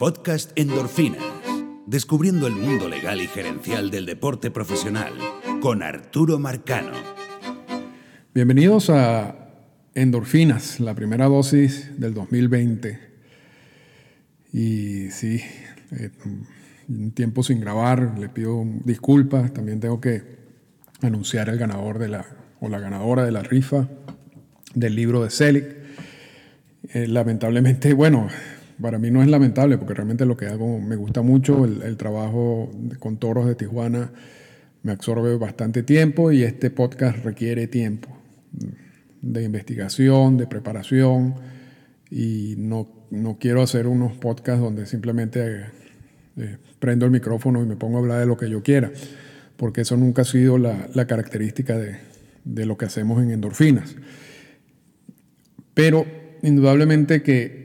podcast Endorfinas, descubriendo el mundo legal y gerencial del deporte profesional, con Arturo Marcano. Bienvenidos a Endorfinas, la primera dosis del 2020. Y sí, eh, un tiempo sin grabar, le pido disculpas, también tengo que anunciar el ganador de la, o la ganadora de la rifa del libro de Selig. Eh, lamentablemente, bueno, para mí no es lamentable porque realmente lo que hago me gusta mucho, el, trabajo con toros de Tijuana me absorbe bastante tiempo y este podcast requiere tiempo de investigación, de preparación y no, no quiero hacer unos podcasts donde simplemente eh, prendo el micrófono y me pongo a hablar de lo que yo quiera, porque eso nunca ha sido la, la característica de, de lo que hacemos en endorfinas. Pero indudablemente que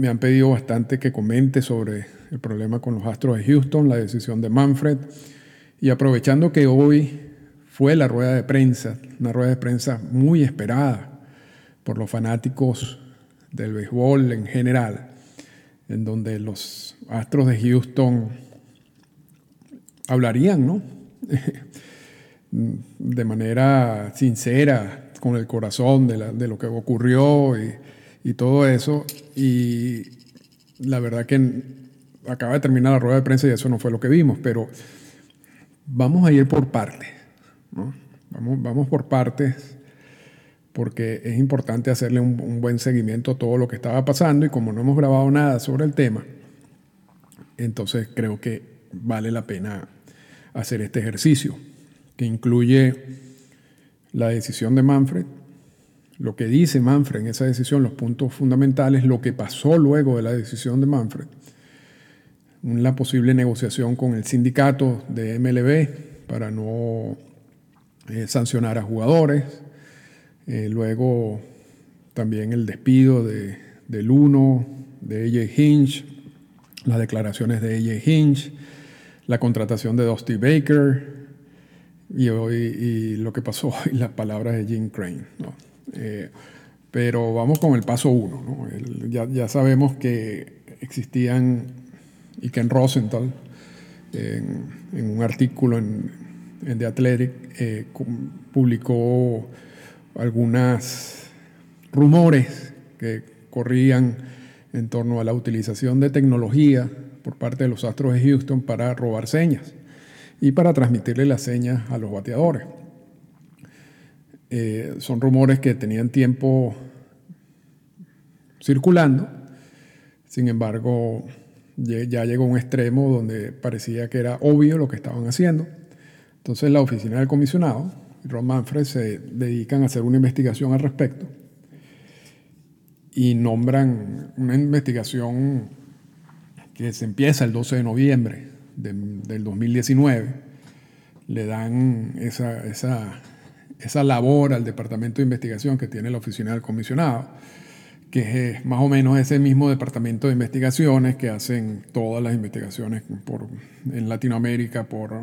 me han pedido bastante que comente sobre el problema con los Astros de Houston, la decisión de Manfred. Y aprovechando que hoy fue la rueda de prensa, una rueda de prensa muy esperada por los fanáticos del béisbol en general, en donde los Astros de Houston hablarían, ¿no? de manera sincera, con el corazón de, de lo que ocurrió y, y todo eso. Y la verdad que acaba de terminar la rueda de prensa y eso no fue lo que vimos, pero vamos a ir por partes. Vamos, vamos por partes porque es importante hacerle un, un, buen seguimiento a todo lo que estaba pasando y como no hemos grabado nada sobre el tema, entonces creo que vale la pena hacer este ejercicio, que incluye la decisión de Manfred, lo que dice Manfred en esa decisión, los puntos fundamentales, lo que pasó luego de la decisión de Manfred, la posible negociación con el sindicato de MLB para no eh, sancionar a jugadores, eh, luego también el despido de, del de AJ Hinch, las declaraciones de AJ Hinch, la contratación de Dusty Baker y, hoy, y lo que pasó y las palabras de Jim Crane. Eh, pero vamos con el paso uno. ya, sabemos que existían, y que en Rosenthal, en, un artículo en, The Athletic, eh, publicó algunos rumores que corrían en torno a la utilización de tecnología por parte de los Astros de Houston para robar señas y para transmitirle las señas a los bateadores. Eh, son rumores que tenían tiempo circulando, sin embargo ya llegó a un extremo donde parecía que era obvio lo que estaban haciendo. Entonces la oficina del comisionado y Ron Manfred se dedican a hacer una investigación al respecto y nombran una investigación que se empieza el 12 de noviembre del 2019. Le dan esa, esa esa labor al departamento de investigación que tiene la oficina del comisionado, que es más o menos ese mismo departamento de investigaciones que hacen todas las investigaciones por, en Latinoamérica por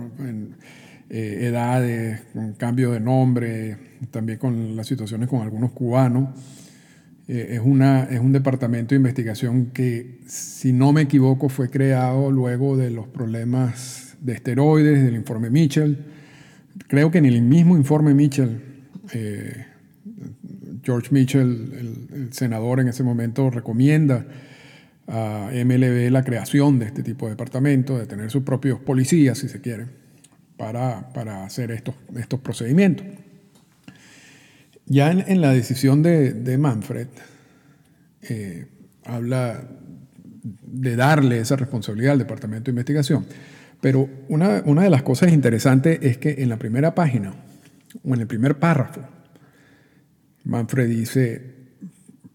eh, edades, con cambio de nombre, también con las situaciones con algunos cubanos. Eh, es, una, es un departamento de investigación que, si no me equivoco, fue creado luego de los problemas de esteroides, del informe Mitchell creo que en el mismo informe Mitchell, eh, George Mitchell, el, senador en ese momento, recomienda a MLB la creación de este tipo de departamento, de tener sus propios policías, si se quiere, para, para hacer estos, estos procedimientos. Ya en, la decisión de, Manfred, eh, habla de darle esa responsabilidad al Departamento de Investigación. Pero una, de las cosas interesantes es que en la primera página, o en el primer párrafo, Manfred dice,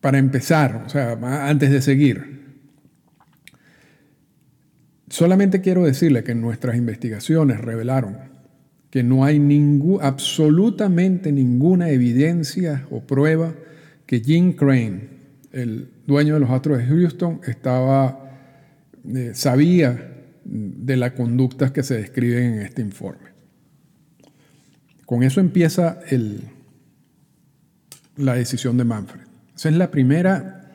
para empezar, o sea, antes de seguir, solamente quiero decirle que nuestras investigaciones revelaron que no hay absolutamente ninguna evidencia o prueba que Jim Crane, el dueño de los Astros de Houston, estaba, eh, sabía de las conductas que se describen en este informe. Con eso empieza la decisión de Manfred. Esa es la primera,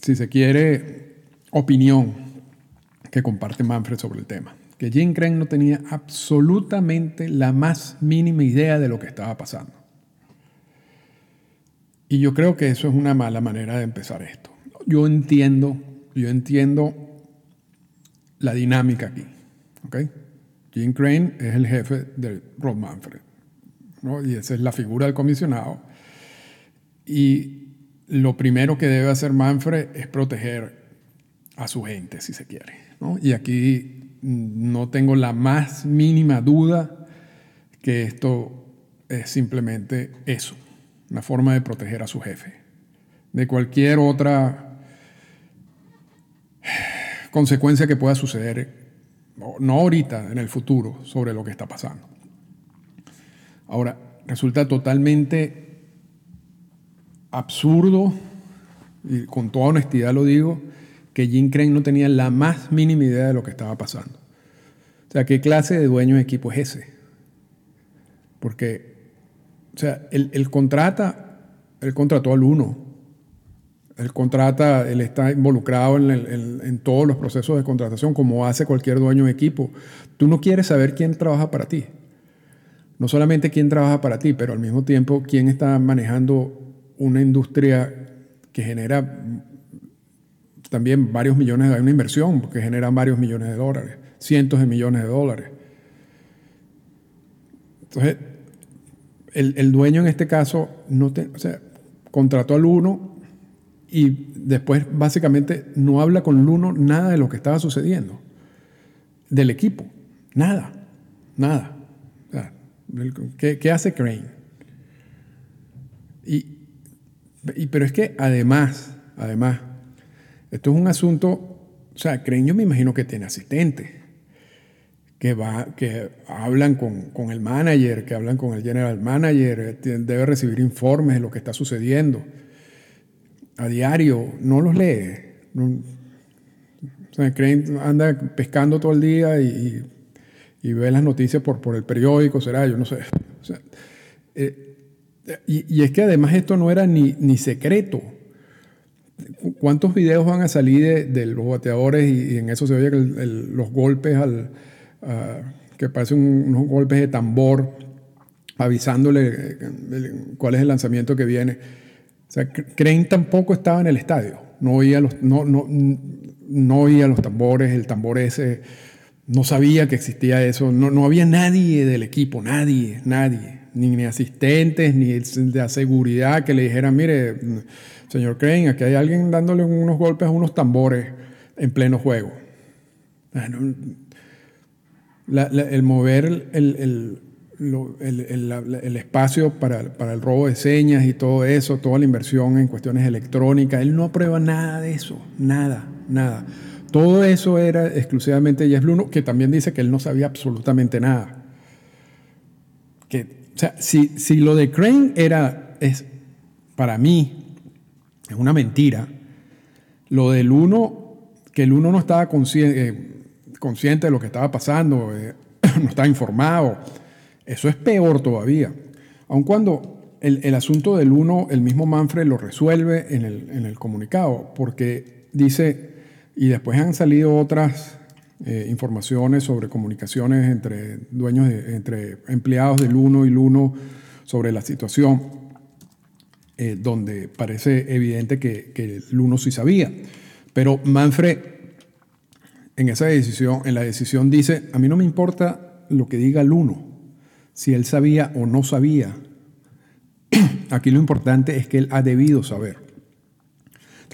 si se quiere, opinión que comparte Manfred sobre el tema, que Jim Crane no tenía absolutamente la más mínima idea de lo que estaba pasando. Y yo creo que eso es una mala manera de empezar esto. Yo entiendo, yo entiendo la dinámica aquí. ¿okay? Jim Crane es el jefe de Rod Manfred. Y esa es la figura del comisionado. Y lo primero que debe hacer Manfred es proteger a su gente, si se quiere. Y aquí no tengo la más mínima duda que esto es simplemente eso, una forma de proteger a su jefe. De cualquier otra consecuencia que pueda suceder, no ahorita, en el futuro, sobre lo que está pasando. Ahora, resulta totalmente absurdo, y con toda honestidad lo digo, que Jim Crane no tenía la más mínima idea de lo que estaba pasando. O sea, ¿qué clase de dueño de equipo es ese? Porque, o sea, él, contrata, él contrató al uno. Él contrata, él está involucrado en, todos los procesos de contratación, como hace cualquier dueño de equipo. Tú no quieres saber quién trabaja para ti. No solamente quién trabaja para ti, pero al mismo tiempo quién está manejando una industria que genera también varios millones, hay una inversión que genera varios millones de dólares, cientos de millones de dólares. Entonces, el, dueño en este caso no o sea, contrató al uno y después básicamente no habla con el uno nada de lo que estaba sucediendo, del equipo, nada, nada. ¿qué, hace Crane? Y, y, pero es que además, además, esto es un asunto, o sea, Crane yo me imagino que tiene asistentes, que, va, que hablan con, el manager, que hablan con el general manager, debe recibir informes de lo que está sucediendo. A diario, no los lee. o sea, Crane anda pescando todo el día y, ve las noticias por, por el periódico, será, yo no sé. Eh, y, es que además esto no era ni, ni secreto. ¿Cuántos videos van a salir de, los bateadores y, en eso se oye los golpes al, que parecen unos golpes de tambor avisándole eh, cuál es el lanzamiento que viene? O sea, Crane tampoco estaba en el estadio, no oía los, no, no, no oía los tambores, el tambor ese, no sabía que existía eso, no, no había nadie del equipo, nadie, nadie, ni, ni asistentes, ni de seguridad que le dijeran, mire Señor Crane, aquí hay alguien dándole unos golpes a unos tambores en pleno juego. el mover el, espacio para, el robo de señas y todo eso, toda la inversión en cuestiones electrónicas, él no aprueba nada de eso, nada, nada. Todo eso era exclusivamente Jeff Luno, que también dice que él no sabía absolutamente nada. Que, o sea, si, si lo de Crane era, es, para mí, es una mentira. Lo del uno, que el uno no estaba consciente, eh, consciente de lo que estaba pasando, eh, no estaba informado, eso es peor todavía. Aun cuando el, asunto del uno, el mismo Manfred lo resuelve en el, comunicado, porque dice, y después han salido otras eh, informaciones sobre comunicaciones entre dueños, entre empleados del uno y el uno sobre la situación. Eh, donde parece evidente que, que Luno sí sabía. Pero Manfred, en esa decisión, en la decisión dice, a mí no me importa lo que diga Luno, si él sabía o no sabía. Aquí lo importante es que él ha debido saber.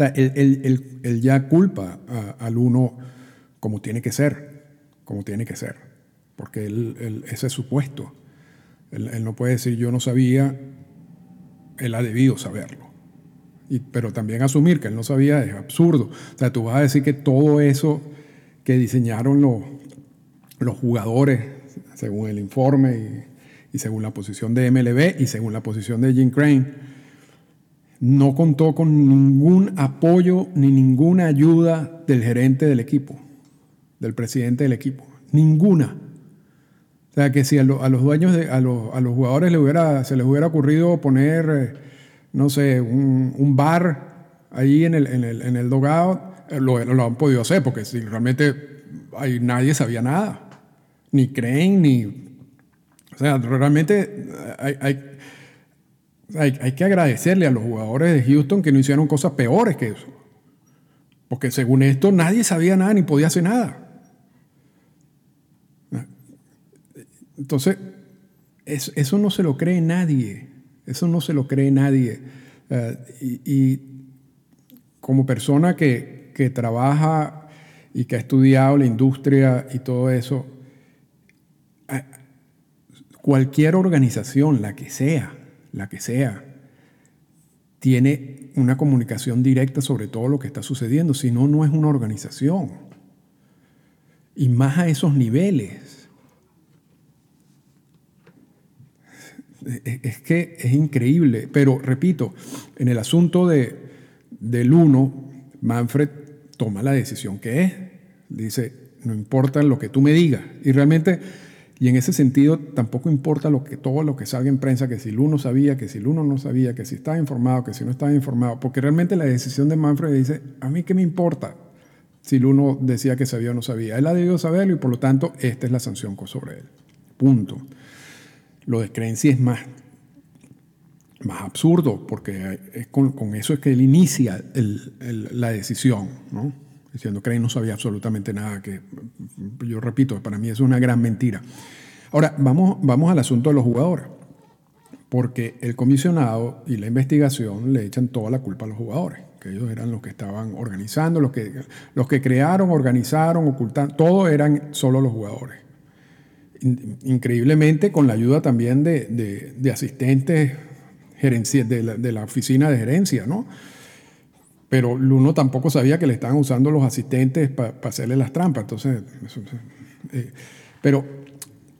O él, ya culpa a, Luno como tiene que ser, como tiene que ser, porque él, ese es su él no puede decir yo no sabía él ha debido saberlo. Pero también asumir que él no sabía es absurdo. O sea, tú vas a decir que todo eso que diseñaron los, los jugadores, según el informe y, según la posición de MLB y según la posición de Jim Crane, no contó con ningún apoyo ni ninguna ayuda del gerente del equipo, del presidente del equipo. Ninguna. O sea, que si a, los dueños, de, a, los, jugadores le hubiera, se les hubiera ocurrido poner, eh, no sé, un, bar ahí en el, en el, en el dogout, lo, lo han podido hacer, porque si realmente hay, nadie sabía nada, ni creen, ni... O sea, realmente hay, hay, hay, hay que agradecerle a los jugadores de Houston que no hicieron cosas peores que eso. Porque según esto nadie sabía nada ni podía hacer nada. Entonces, eso no se lo cree nadie. Eso no se lo cree nadie. Eh, y, como persona que, que, trabaja y que ha estudiado la industria y todo eso, eh, cualquier organización, la que sea, la que sea, tiene una comunicación directa sobre todo lo que está sucediendo, si no, no es una organización. Y más a esos niveles. Es que es increíble, pero repito, en el asunto de, del uno, Manfred toma la decisión que es. Dice, no importa lo que tú me digas. Y realmente y en ese sentido tampoco importa lo que, todo lo que salga en prensa, que si el uno sabía, que si el uno no sabía, que si estaba informado, que si no estaba informado, porque realmente la decisión de Manfred dice, a mí qué me importa si el uno decía que sabía o no sabía. Él ha debido saberlo y por lo tanto esta es la sanción sobre él. Punto. Lo de creencia es más, más absurdo, porque es con, eso es que él inicia la decisión, ¿no? Diciendo que no sabía absolutamente nada, que yo repito, para mí es una gran mentira. Ahora, vamos, vamos al asunto de los jugadores, porque el comisionado y la investigación le echan toda la culpa a los jugadores, que ellos eran los que estaban organizando, los que, los que crearon, organizaron, ocultaron, todo eran solo los jugadores. Increíblemente, con la ayuda también de, de, asistentes de la, de la oficina de gerencia, ¿no? Pero Luno tampoco sabía que le estaban usando los asistentes para hacerle las trampas. Entonces, eh, pero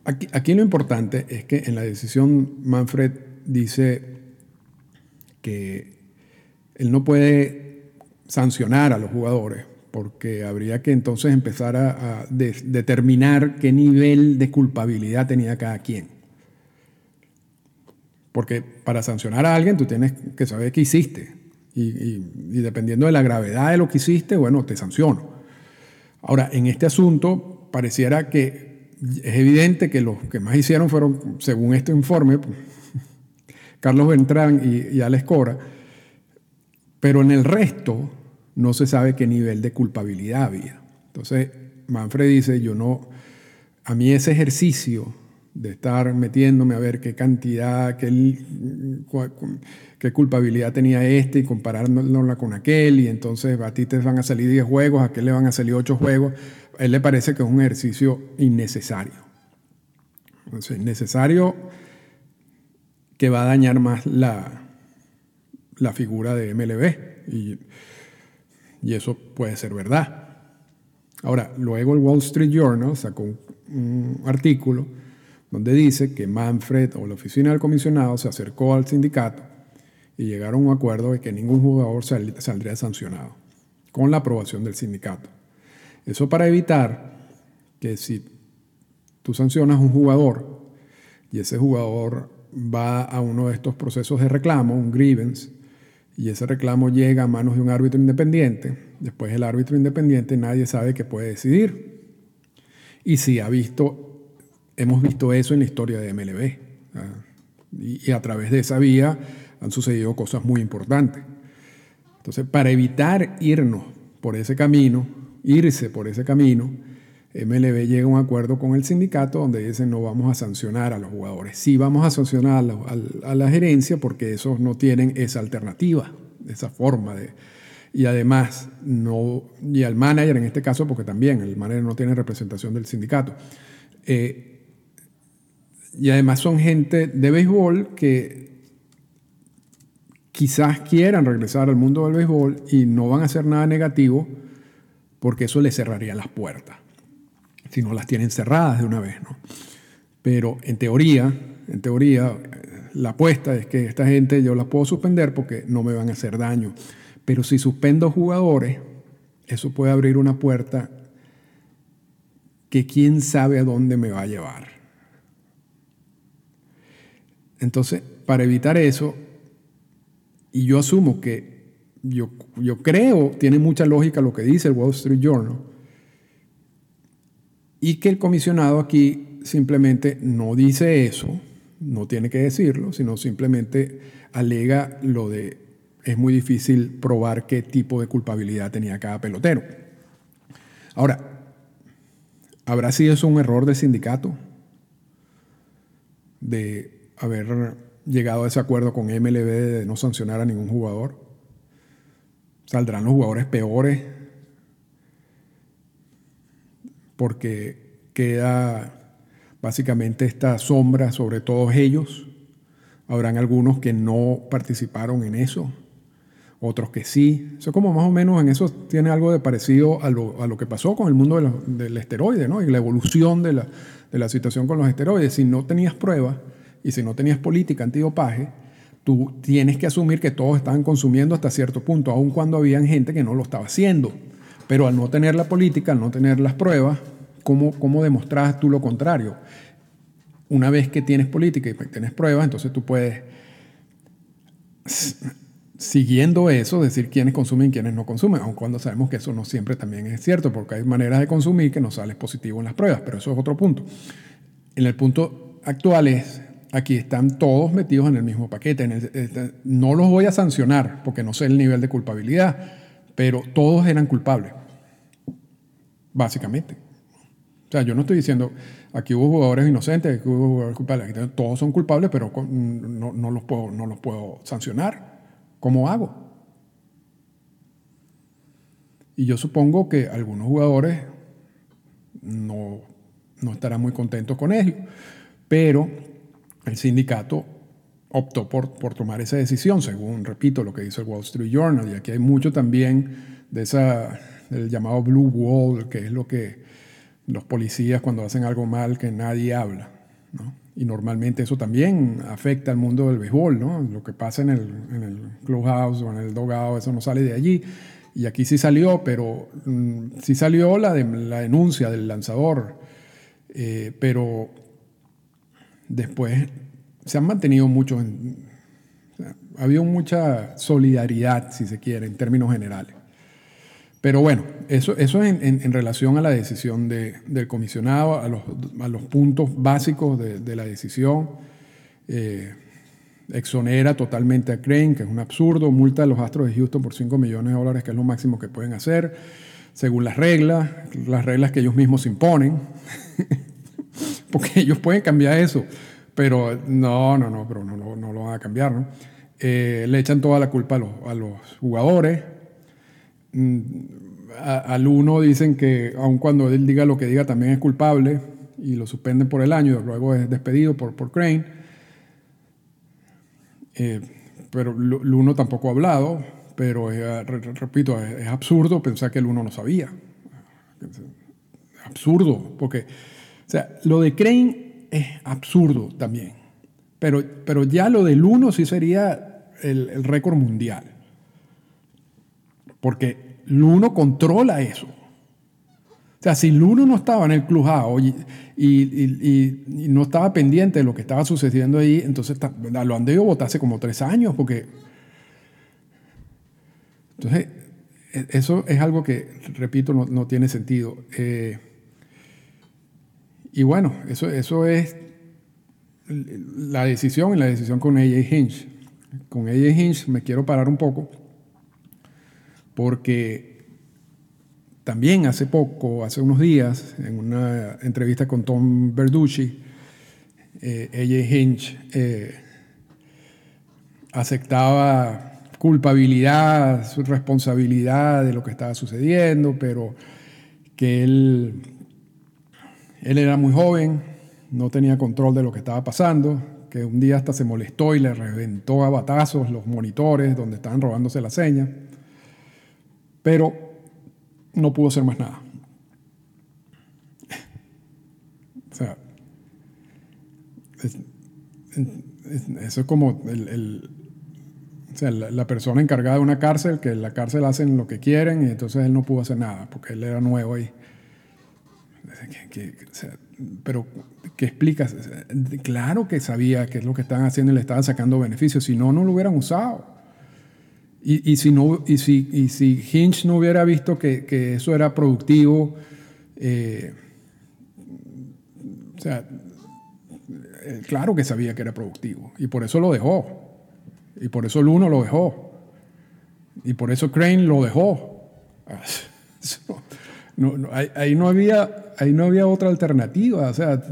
aquí, lo importante es que en la decisión Manfred dice que él no puede sancionar a los jugadores porque habría que entonces empezar a, determinar qué nivel de culpabilidad tenía cada quien. Porque para sancionar a alguien tú tienes que saber qué hiciste. Y, dependiendo de la gravedad de lo que hiciste, bueno, te sanciono. Ahora, en este asunto, pareciera que es evidente que los que más hicieron fueron, según este informe, Carlos Beltrán y, y Alex Cora, pero en el resto no se sabe qué nivel de culpabilidad había. Entonces, Manfred dice, yo no, a mí ese ejercicio de estar metiéndome a ver qué cantidad, qué, qué culpabilidad tenía este y comparándola con aquel, y entonces a ti te van a salir 10 juegos, a aquel le van a salir 8 juegos, a él le parece que es un ejercicio innecesario. Entonces, innecesario que va a dañar más la, la figura de MLB, y, y eso puede ser verdad. Ahora, luego el Wall Street Journal sacó un artículo donde dice que Manfred o la oficina del comisionado se acercó al sindicato y llegaron a un acuerdo de que ningún jugador saldría sancionado, con la aprobación del sindicato. Eso para evitar que si tú sancionas a un jugador y ese jugador va a uno de estos procesos de reclamo, un grievance, y ese reclamo llega a manos de un árbitro independiente, después el árbitro independiente nadie sabe qué puede decidir. Y si ha visto hemos visto eso en la historia de MLB. Y, a través de esa vía han sucedido cosas muy importantes. Entonces, para evitar irnos por ese camino, irse por ese camino, MLB llega a un acuerdo con el sindicato donde dicen no vamos a sancionar a los jugadores. Sí vamos a sancionar a, a la gerencia porque esos no tienen esa alternativa, esa forma de... Y además, no, y al manager en este caso, porque también el manager no tiene representación del sindicato. Eh, y además son gente de béisbol que quizás quieran regresar al mundo del béisbol y no van a hacer nada negativo porque eso les cerraría las puertas, si no las tienen cerradas de una vez. ¿no? Pero en teoría, en teoría, la apuesta es que esta gente yo la puedo suspender porque no me van a hacer daño. Pero si suspendo jugadores, eso puede abrir una puerta que quién sabe a dónde me va a llevar. Entonces, para evitar eso, y yo asumo que yo, yo creo, tiene mucha lógica lo que dice el Wall Street Journal, y que el comisionado aquí simplemente no dice eso, no tiene que decirlo, sino simplemente alega lo de es muy difícil probar qué tipo de culpabilidad tenía cada pelotero. Ahora, ¿habrá sido eso un error del sindicato? De haber llegado a ese acuerdo con MLB de no sancionar a ningún jugador. Saldrán los jugadores peores porque queda básicamente esta sombra sobre todos ellos. Habrán algunos que no participaron en eso, otros que sí. Eso como más o menos en eso tiene algo de parecido a lo, que pasó con el mundo del esteroide, ¿no? Y la evolución de la, de la situación con los esteroides. Si no tenías pruebas, y si no tenías política antidopaje, tú tienes que asumir que todos estaban consumiendo hasta cierto punto, aun cuando había gente que no lo estaba haciendo. Pero al no tener la política, al no tener las pruebas, ¿cómo, cómo demostras tú lo contrario? Una vez que tienes política y tienes pruebas, entonces tú puedes, siguiendo eso, decir quiénes consumen y quiénes no consumen, aun cuando sabemos que eso no siempre también es cierto, porque hay maneras de consumir que no sales positivo en las pruebas, pero eso es otro punto. En el punto actual es Aquí están todos metidos en el mismo paquete. Este, no los voy a sancionar porque no sé el nivel de culpabilidad, pero todos eran culpables, básicamente. O sea, yo no estoy diciendo, aquí hubo jugadores inocentes, aquí hubo jugadores culpables. todos son culpables, pero no, los puedo, no los puedo sancionar. ¿Cómo hago? Y yo supongo que algunos jugadores no, no estarán muy contentos con ello, pero el sindicato optó por, por, tomar esa decisión, según, repito, lo que dice el Wall Street Journal. Y aquí hay mucho también de esa, del llamado Blue Wall, que es lo que los policías cuando hacen algo mal que nadie habla. Y normalmente eso también afecta al mundo del béisbol, ¿no? Lo que pasa en el, en el clubhouse o en el dogado, eso no sale de allí. Y aquí sí salió, pero mm, sí salió la, la denuncia del lanzador. Eh, pero después se han mantenido muchos, ha habido mucha solidaridad, si se quiere, en términos generales. Pero bueno, eso, eso en, en, relación a la decisión de, del comisionado, a los, a los, puntos básicos de, de la decisión. Eh, exonera totalmente a Crane, que es un absurdo, multa a los Astros de Houston por 5 millones de dólares, que es lo máximo que pueden hacer, según las reglas, las reglas que ellos mismos imponen. porque ellos pueden cambiar eso, pero no, no, no, pero no, no, lo van a cambiar, ¿no? Eh, le echan toda la culpa a los, a los jugadores. Mm, al uno dicen que aun cuando él diga lo que diga también es culpable y lo suspenden por el año, y luego es despedido por, por Crane. Eh, pero el uno tampoco ha hablado, pero repito, es, es, absurdo pensar que el uno no sabía. Absurdo, porque o sea, lo de Crane es absurdo también. Pero, pero ya lo del 1 sí sería el, récord mundial. Porque el 1 controla eso. O sea, si 1 no estaba en el clubhouse y, y, y, no estaba pendiente de lo que estaba sucediendo ahí, entonces lo han debido votar hace como tres años, porque. Entonces, e, eso es algo que, repito, no, no tiene sentido. Eh, y bueno, eso, eso es la decisión y la decisión con AJ Hinch. Con AJ Hinch me quiero parar un poco porque también hace poco, hace unos días, en una entrevista con Tom Verducci, eh, AJ Hinch eh, aceptaba culpabilidad, su responsabilidad de lo que estaba sucediendo, pero que él él era muy joven, no tenía control de lo que estaba pasando, que un día hasta se molestó y le reventó a batazos los monitores donde estaban robándose la seña, pero no pudo hacer más nada. O sea, eso es como la, persona encargada de una cárcel, que en la cárcel hacen lo que quieren y entonces él no pudo hacer nada porque él era nuevo ahí pero, ¿qué explicas? Claro que sabía qué es lo que estaban haciendo y le estaban sacando beneficios, si no, no lo hubieran usado. Y, si, no, y, si, y si Hinch no hubiera visto que, eso era productivo, eh, o sea, eh, claro que sabía que era productivo y por eso lo dejó. Y por eso Luno lo dejó. Y por eso Crane lo dejó. ahí, no había, ahí no había otra alternativa. O sea,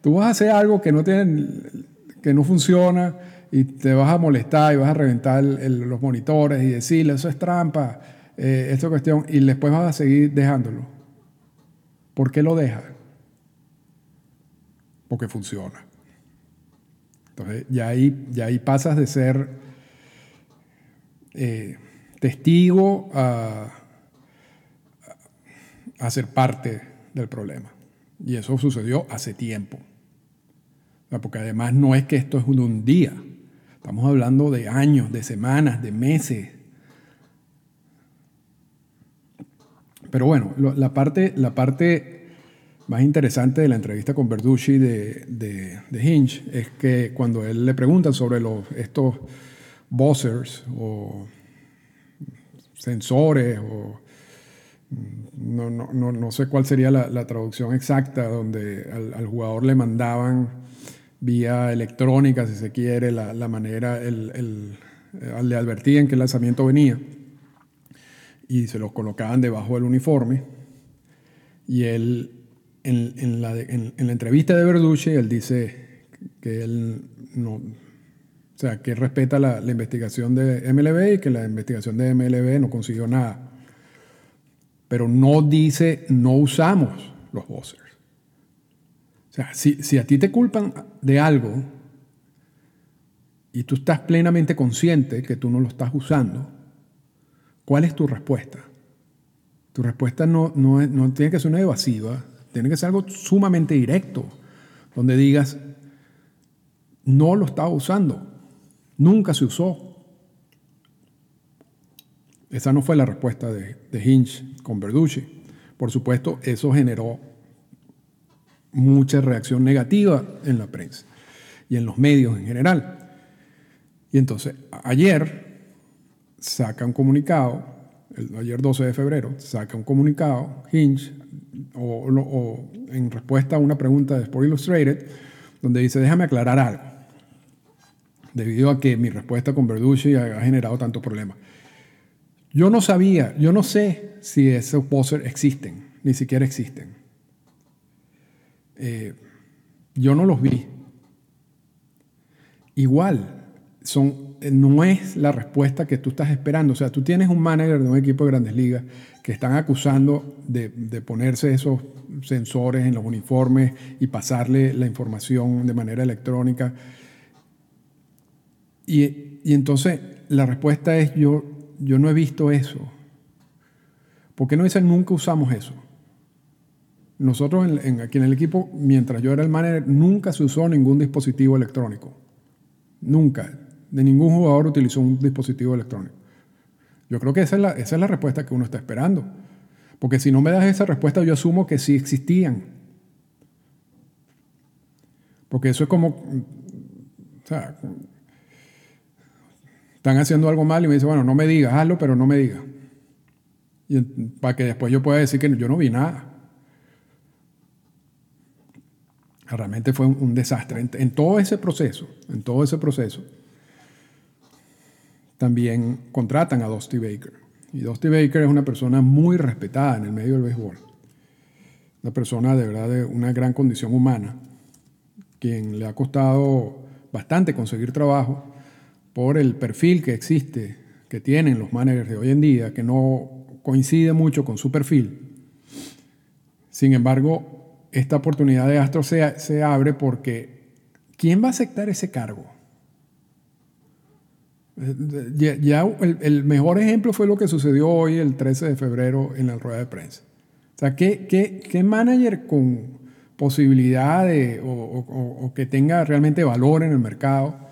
tú vas a hacer algo que no, tiene, que no funciona y te vas a molestar y vas a reventar los monitores y decirle, eso es trampa, eh, esta cuestión, y después vas a seguir dejándolo. ¿Por qué lo dejas? Porque funciona. Entonces, ya ahí, ya ahí pasas de ser eh, testigo a, a ser parte del problema. Y eso sucedió hace tiempo. Porque además no es que esto es un día. Estamos hablando de años, de semanas, de meses. Pero bueno, la parte, la parte más interesante de la entrevista con Verducci de, de, Hinge es que cuando él le pregunta sobre los, estos buzzers o sensores o no, no, sé cuál sería la, traducción exacta, donde al jugador le mandaban vía electrónica, si se quiere, la, manera, el, el, eh, le advertían que el lanzamiento venía y se los colocaban debajo del uniforme. Y él, en, la, en, la, entrevista de Verducci, él dice que él no, o sea, que respeta la, la, investigación de MLB y que la investigación de MLB no consiguió nada. Pero no dice no usamos los buzzers. O sea, si, a ti te culpan de algo y tú estás plenamente consciente que tú no lo estás usando, ¿cuál es tu respuesta? Tu respuesta no, no, no tiene que ser una evasiva, tiene que ser algo sumamente directo, donde digas, no lo estaba usando, nunca se usó. Esa no fue la respuesta de, de Hinch con Verducci. Por supuesto, eso generó mucha reacción negativa en la prensa y en los medios en general. Y entonces, ayer saca un comunicado, ayer 12 de febrero, saca un comunicado, Hinge, o, en respuesta a una pregunta de Sport Illustrated, donde dice, déjame aclarar algo, debido a que mi respuesta con Verducci ha, generado tanto problema. Yo no sabía, yo no sé si esos posters existen, ni siquiera existen. Eh, yo no los vi. Igual, son, eh, no es la respuesta que tú estás esperando. O sea, tú tienes un manager de un equipo de grandes ligas que están acusando de, ponerse esos sensores en los uniformes y pasarle la información de manera electrónica. Y entonces la respuesta es, yo, yo no he visto eso. ¿Por qué no dicen nunca usamos eso? Nosotros aquí en el equipo, mientras yo era el manager, nunca se usó ningún dispositivo electrónico. Nunca. De ningún jugador utilizó un dispositivo electrónico. Yo creo que esa es, la, esa es la respuesta que uno está esperando. Porque si no me das esa respuesta, yo asumo que sí existían. Porque eso es como, o sea, están haciendo algo mal y me dicen, bueno, no me digas, hazlo, pero no me digas. Y para que después yo pueda decir que yo no vi nada. Realmente fue un, desastre. En, todo ese proceso, en todo ese proceso, también contratan a Dusty Baker. Y Dusty Baker es una persona muy respetada en el medio del béisbol. Una persona de verdad de una gran condición humana, quien le ha costado bastante conseguir trabajo por el perfil que existe, que tienen los managers de hoy en día, que no coincide mucho con su perfil. Sin embargo, esta oportunidad de Astro se, abre porque ¿quién va a aceptar ese cargo? Ya, el, mejor ejemplo fue lo que sucedió hoy, el 13 de febrero, en la rueda de prensa. O sea, ¿qué, manager con posibilidad o, que tenga realmente valor en el mercado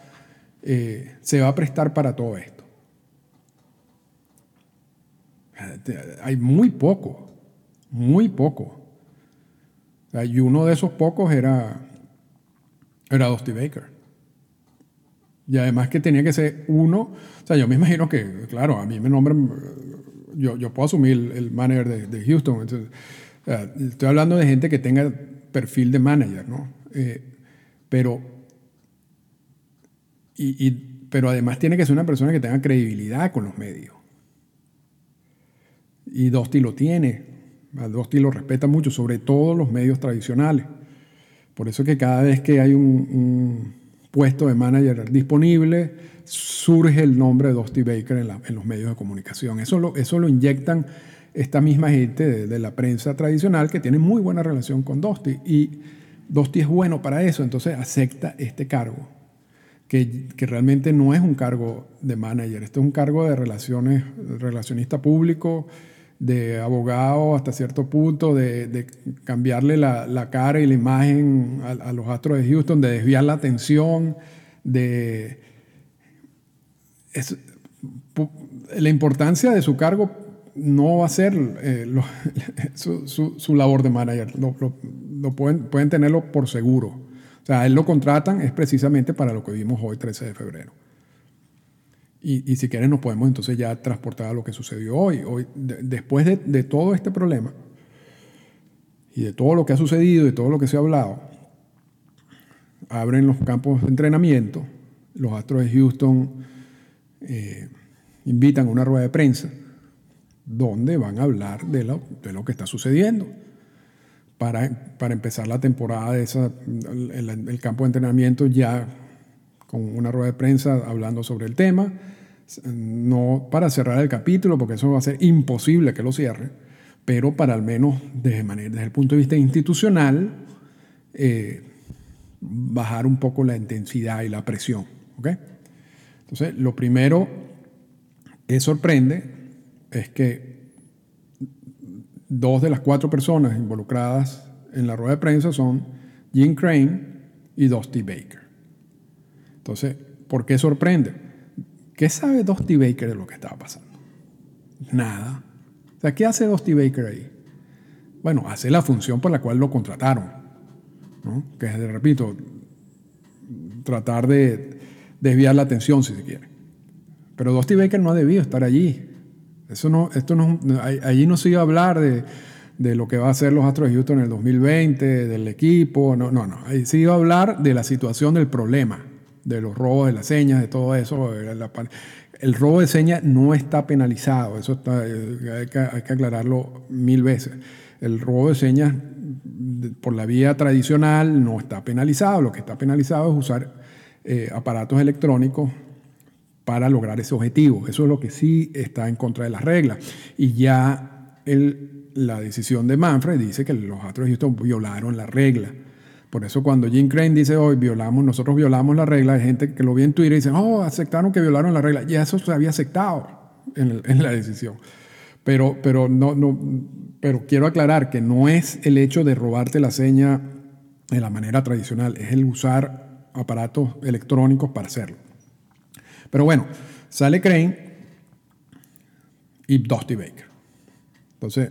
eh, se va a prestar para todo esto? Hay muy poco, muy poco. Y uno de esos pocos era, era Dusty Baker. Y además que tenía que ser uno, o sea, yo me imagino que, claro, a mí me nombran, yo, yo puedo asumir el, manager de, Houston. Estoy hablando de gente que tenga perfil de manager, ¿no? Eh, pero, y, pero además tiene que ser una persona que tenga credibilidad con los medios. Y Dosti lo tiene. Dosti lo respeta mucho, sobre todo los medios tradicionales. Por eso que cada vez que hay un puesto de manager disponible, surge el nombre de Dusty Baker en, los medios de comunicación. Eso lo, eso lo inyectan esta misma gente de, la prensa tradicional que tiene muy buena relación con Dusty. Y Dusty es bueno para eso, entonces acepta este cargo, que, que, realmente no es un cargo de manager, este es un cargo de relaciones, relacionista público, de abogado hasta cierto punto, de, cambiarle la, cara y la imagen a, los Astros de Houston, de desviar la atención, de... la importancia de su cargo no va a ser eh, su, labor de manager, lo, pueden, pueden tenerlo por seguro. O sea, él lo contratan es precisamente para lo que vimos hoy, 13 de febrero. Y, si quieren nos podemos entonces ya transportar a lo que sucedió hoy. hoy después de, todo este problema y de todo lo que ha sucedido y todo lo que se ha hablado, abren los campos de entrenamiento, los Astros de Houston eh, invitan a una rueda de prensa donde van a hablar de lo, de lo que está sucediendo. Para, para empezar la temporada de esa, el campo de entrenamiento ya con una rueda de prensa hablando sobre el tema, no para cerrar el capítulo, porque eso va a ser imposible que lo cierre, pero para al menos desde, desde el punto de vista institucional, eh, bajar un poco la intensidad y la presión. Entonces, lo primero que sorprende es que dos de las cuatro personas involucradas en la rueda de prensa son Jim Crane y Dusty Baker. Entonces, ¿por qué sorprende? ¿Qué sabe Dusty Baker de lo que estaba pasando? Nada. O sea, ¿qué hace Dusty Baker ahí? Bueno, hace la función por la cual lo contrataron. Que es, repito, tratar de desviar la atención, si se quiere. Pero Dusty Baker no ha debido estar allí. Eso no, esto no, allí no se iba a hablar de, de lo que va a hacer los Astros de Houston en el 2020, del equipo. No, no, no. Ahí se iba a hablar de la situación del problema de los robos de las señas, de todo eso. El robo de señas no está penalizado, eso eh, hay, que, aclararlo mil veces. El robo de señas por la vía tradicional no está penalizado, lo que está penalizado es usar eh, aparatos electrónicos para lograr ese objetivo. Eso es lo que sí está en contra de las reglas. Y ya la decisión de Manfred dice que los Astros de Houston violaron la regla. Por eso cuando Jim Crane dice hoy violamos, nosotros violamos la regla, hay gente que lo ve en Twitter y dice, oh, aceptaron que violaron la regla. Ya eso se había aceptado en, la decisión. Pero, pero, no, no, pero quiero aclarar que no es el hecho de robarte la seña de la manera tradicional, es el usar aparatos electrónicos para hacerlo. Pero bueno, sale Crane y Dusty Baker. Entonces,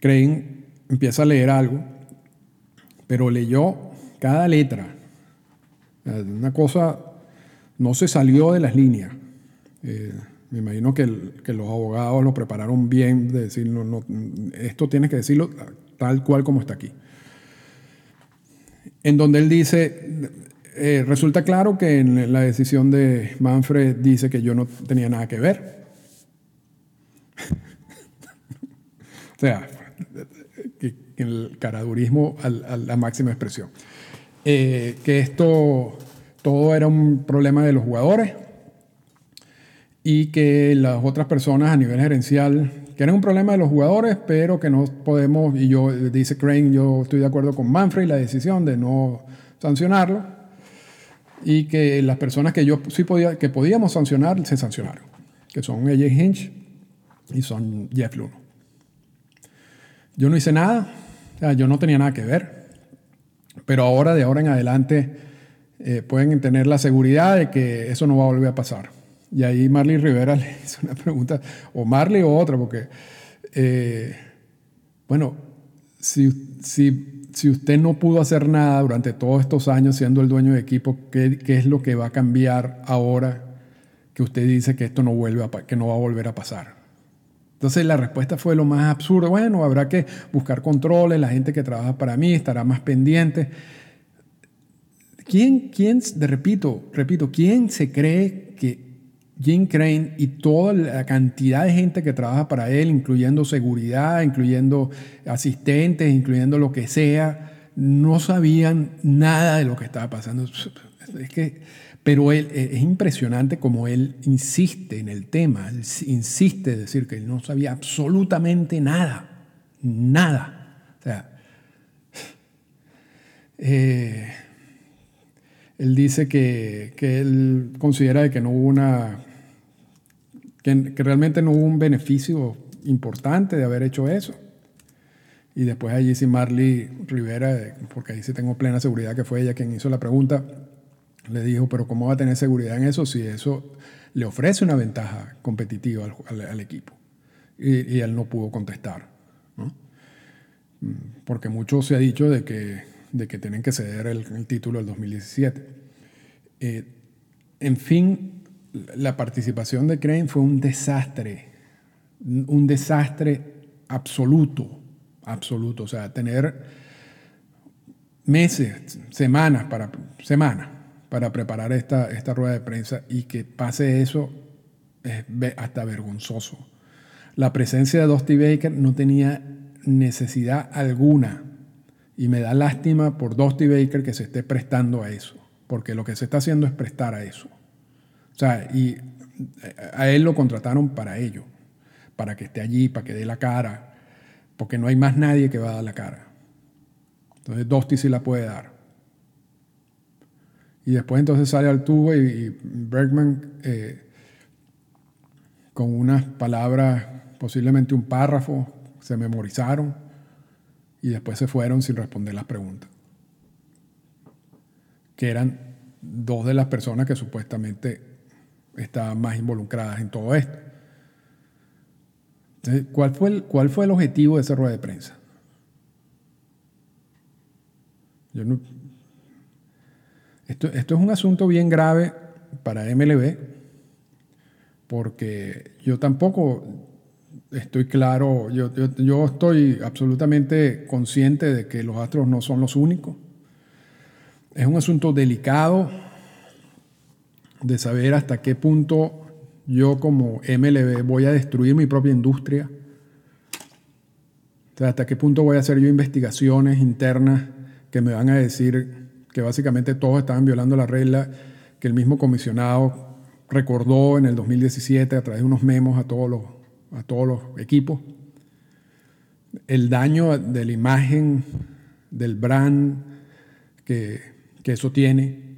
Crane empieza a leer algo pero leyó cada letra. Una cosa no se salió de las líneas. Eh, me imagino que, los abogados lo prepararon bien de decir, no, esto tienes que decirlo tal cual como está aquí. En donde él dice, eh, resulta claro que en la decisión de Manfred dice que yo no tenía nada que ver. o sea, el caradurismo a, la máxima expresión. Eh, que esto todo era un problema de los jugadores y que las otras personas a nivel gerencial, que era un problema de los jugadores, pero que no podemos, y yo, dice Crane, yo estoy de acuerdo con Manfred, la decisión de no sancionarlo, y que las personas que yo sí podía, que podíamos sancionar, se sancionaron, que son AJ Hinch y son Jeff Luno. Yo no hice nada, yo no tenía nada que ver, pero ahora, de ahora en adelante, eh, pueden tener la seguridad de que eso no va a volver a pasar. Y ahí Marley Rivera le hizo una pregunta, o Marley o otra, porque, eh, bueno, si, si, si usted no pudo hacer nada durante todos estos años siendo el dueño de equipo, ¿qué, es lo que va a cambiar ahora que usted dice que esto no, vuelve que no va a volver a pasar? Entonces la respuesta fue lo más absurdo. Bueno, habrá que buscar controles, la gente que trabaja para mí estará más pendiente. ¿Quién, quién, de repito, repito, quién se cree que Jim Crane y toda la cantidad de gente que trabaja para él, incluyendo seguridad, incluyendo asistentes, incluyendo lo que sea, no sabían nada de lo que estaba pasando. Es que, pero él, es impresionante como él insiste en el tema, insiste en decir que él no sabía absolutamente nada, nada. O sea, eh, él dice que, que, él considera que no hubo una que, realmente no hubo un beneficio importante de haber hecho eso. Y después allí sí Marley Rivera, porque ahí sí tengo plena seguridad que fue ella quien hizo la pregunta, le dijo, pero ¿cómo va a tener seguridad en eso si eso le ofrece una ventaja competitiva al, equipo? Y, él no pudo contestar. Mm, porque mucho se ha dicho de que, de que tienen que ceder el, título del 2017. Eh, en fin, la participación de Crane fue un desastre, un desastre absoluto, absoluto. O sea, tener meses, semanas para, semanas para preparar esta, esta rueda de prensa y que pase eso es hasta vergonzoso. La presencia de Dusty Baker no tenía necesidad alguna y me da lástima por Dusty Baker que se esté prestando a eso, porque lo que se está haciendo es prestar a eso. O sea, y eh, a él lo contrataron para ello, para que esté allí, para que dé la cara, porque no hay más nadie que va a dar la cara. Entonces Dosti sí la puede dar. Y después entonces sale al tubo y, Bergman eh, con unas palabras, posiblemente un párrafo, se memorizaron y después se fueron sin responder las preguntas. Que eran dos de las personas que supuestamente estaban más involucradas en todo esto. ¿cuál, fue el, ¿Cuál fue el objetivo de esa rueda de prensa? esto, esto es un asunto bien grave para MLB, porque yo tampoco estoy claro, yo, estoy absolutamente consciente de que los astros no son los únicos. Es un asunto delicado, de saber hasta qué punto yo como MLB voy a destruir mi propia industria. O sea, hasta qué punto voy a hacer yo investigaciones internas que me van a decir que básicamente todos estaban violando la regla que el mismo comisionado recordó en el 2017 a través de unos memos a todos los, a todos los equipos. El daño de la imagen, del brand que, que eso tiene.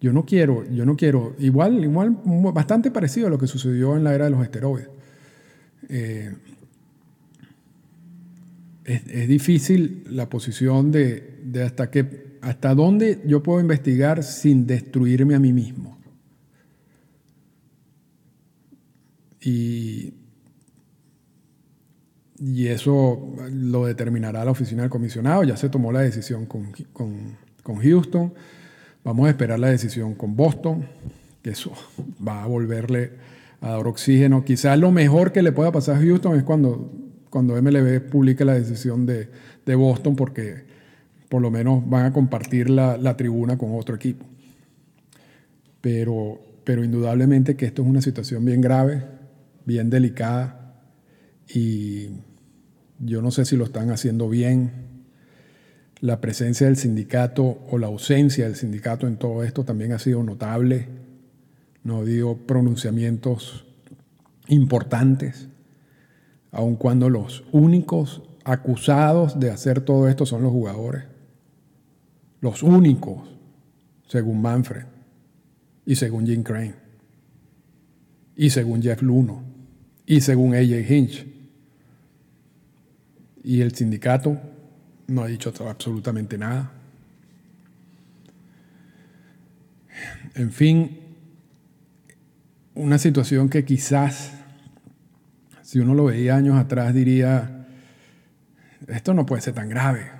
Yo no quiero, yo no quiero, igual, igual, bastante parecido a lo que sucedió en la era de los esteroides. Eh, es, difícil la posición de, de, hasta qué, hasta dónde yo puedo investigar sin destruirme a mí mismo. Y, y eso lo determinará la oficina del comisionado. Ya se tomó la decisión con, con, con Houston. Vamos a esperar la decisión con Boston, que eso va a volverle a dar oxígeno. Quizás lo mejor que le pueda pasar a Houston es cuando, cuando MLB publique la decisión de, Boston, porque por lo menos van a compartir la, tribuna con otro equipo. Pero, pero indudablemente que esto es una situación bien grave, bien delicada, y yo no sé si lo están haciendo bien la presencia del sindicato o la ausencia del sindicato en todo esto también ha sido notable. No habido pronunciamientos importantes, aun cuando los únicos acusados de hacer todo esto son los jugadores. Los únicos, según Manfred y según Jim Crane y según Jeff Luno y según AJ Hinch. Y el sindicato no ha dicho absolutamente nada. En fin, una situación que quizás, si uno lo veía años atrás, diría, esto no puede ser tan grave.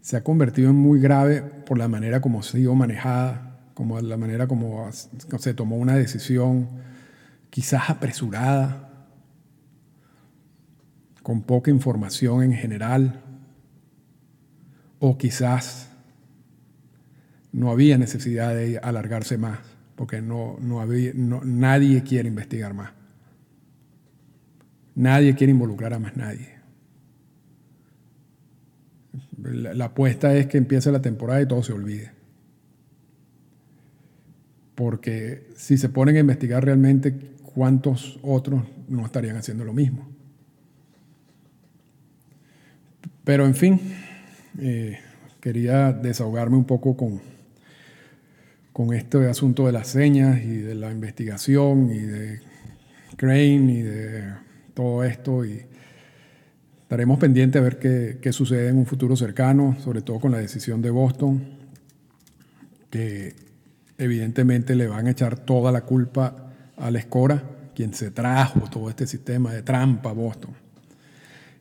se ha convertido en muy grave por la manera como ha sido manejada, como la manera como se tomó una decisión quizás apresurada, con poca información en general, o quizás no había necesidad de alargarse más, porque no, no había, nadie quiere investigar más. Nadie quiere involucrar a más nadie. La, apuesta es que empiece la temporada y todo se olvide. Porque si se ponen a investigar realmente, ¿cuántos otros no estarían haciendo lo mismo? Pero en fin, eh, quería desahogarme un poco con, con este asunto de las señas y de la investigación y de Crane y de todo esto y Estaremos pendientes a ver qué, sucede en un futuro cercano, sobre todo con la decisión de Boston, que evidentemente le van a echar toda la culpa a la Escora, quien se trajo todo este sistema de trampa a Boston.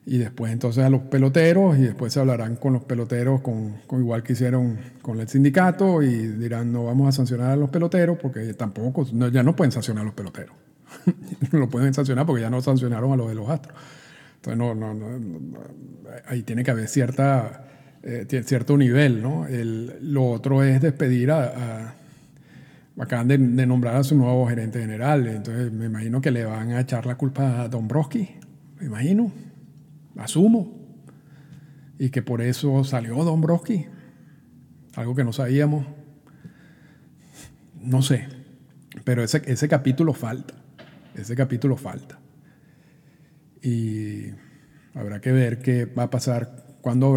Y después entonces a los peloteros, y después se hablarán con los peloteros, con, igual que hicieron con el sindicato, y dirán, no vamos a sancionar a los peloteros, porque tampoco, ya no pueden sancionar a los peloteros. no lo pueden sancionar porque ya no sancionaron a los de los astros. Entonces, no, no, no, ahí tiene que haber cierta, eh, cierto nivel, ¿no? lo otro es despedir a, acaban de, nombrar a su nuevo gerente general, entonces me imagino que le van a echar la culpa a Dombrowski, me imagino, asumo, y que por eso salió Dombrowski, algo que no sabíamos, no sé, pero ese, ese capítulo falta, ese capítulo falta y habrá que ver qué va a pasar, cuándo,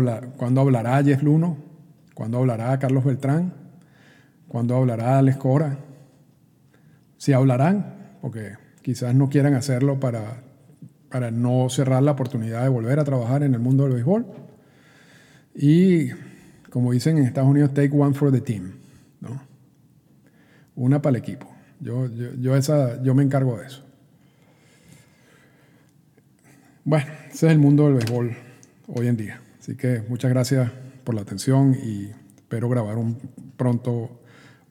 hablará Jeff Luno, cuándo hablará Carlos Beltrán, cuándo hablará Alex Cora, si hablarán, porque quizás no quieran hacerlo para, para no cerrar la oportunidad de volver a trabajar en el mundo del béisbol. Y como dicen en Estados Unidos, take one for the team, ¿no? Una para el equipo. Yo, yo, esa, yo me encargo de eso. Bueno, ese es el mundo del béisbol hoy en día. Así que muchas gracias por la atención y espero grabar un, pronto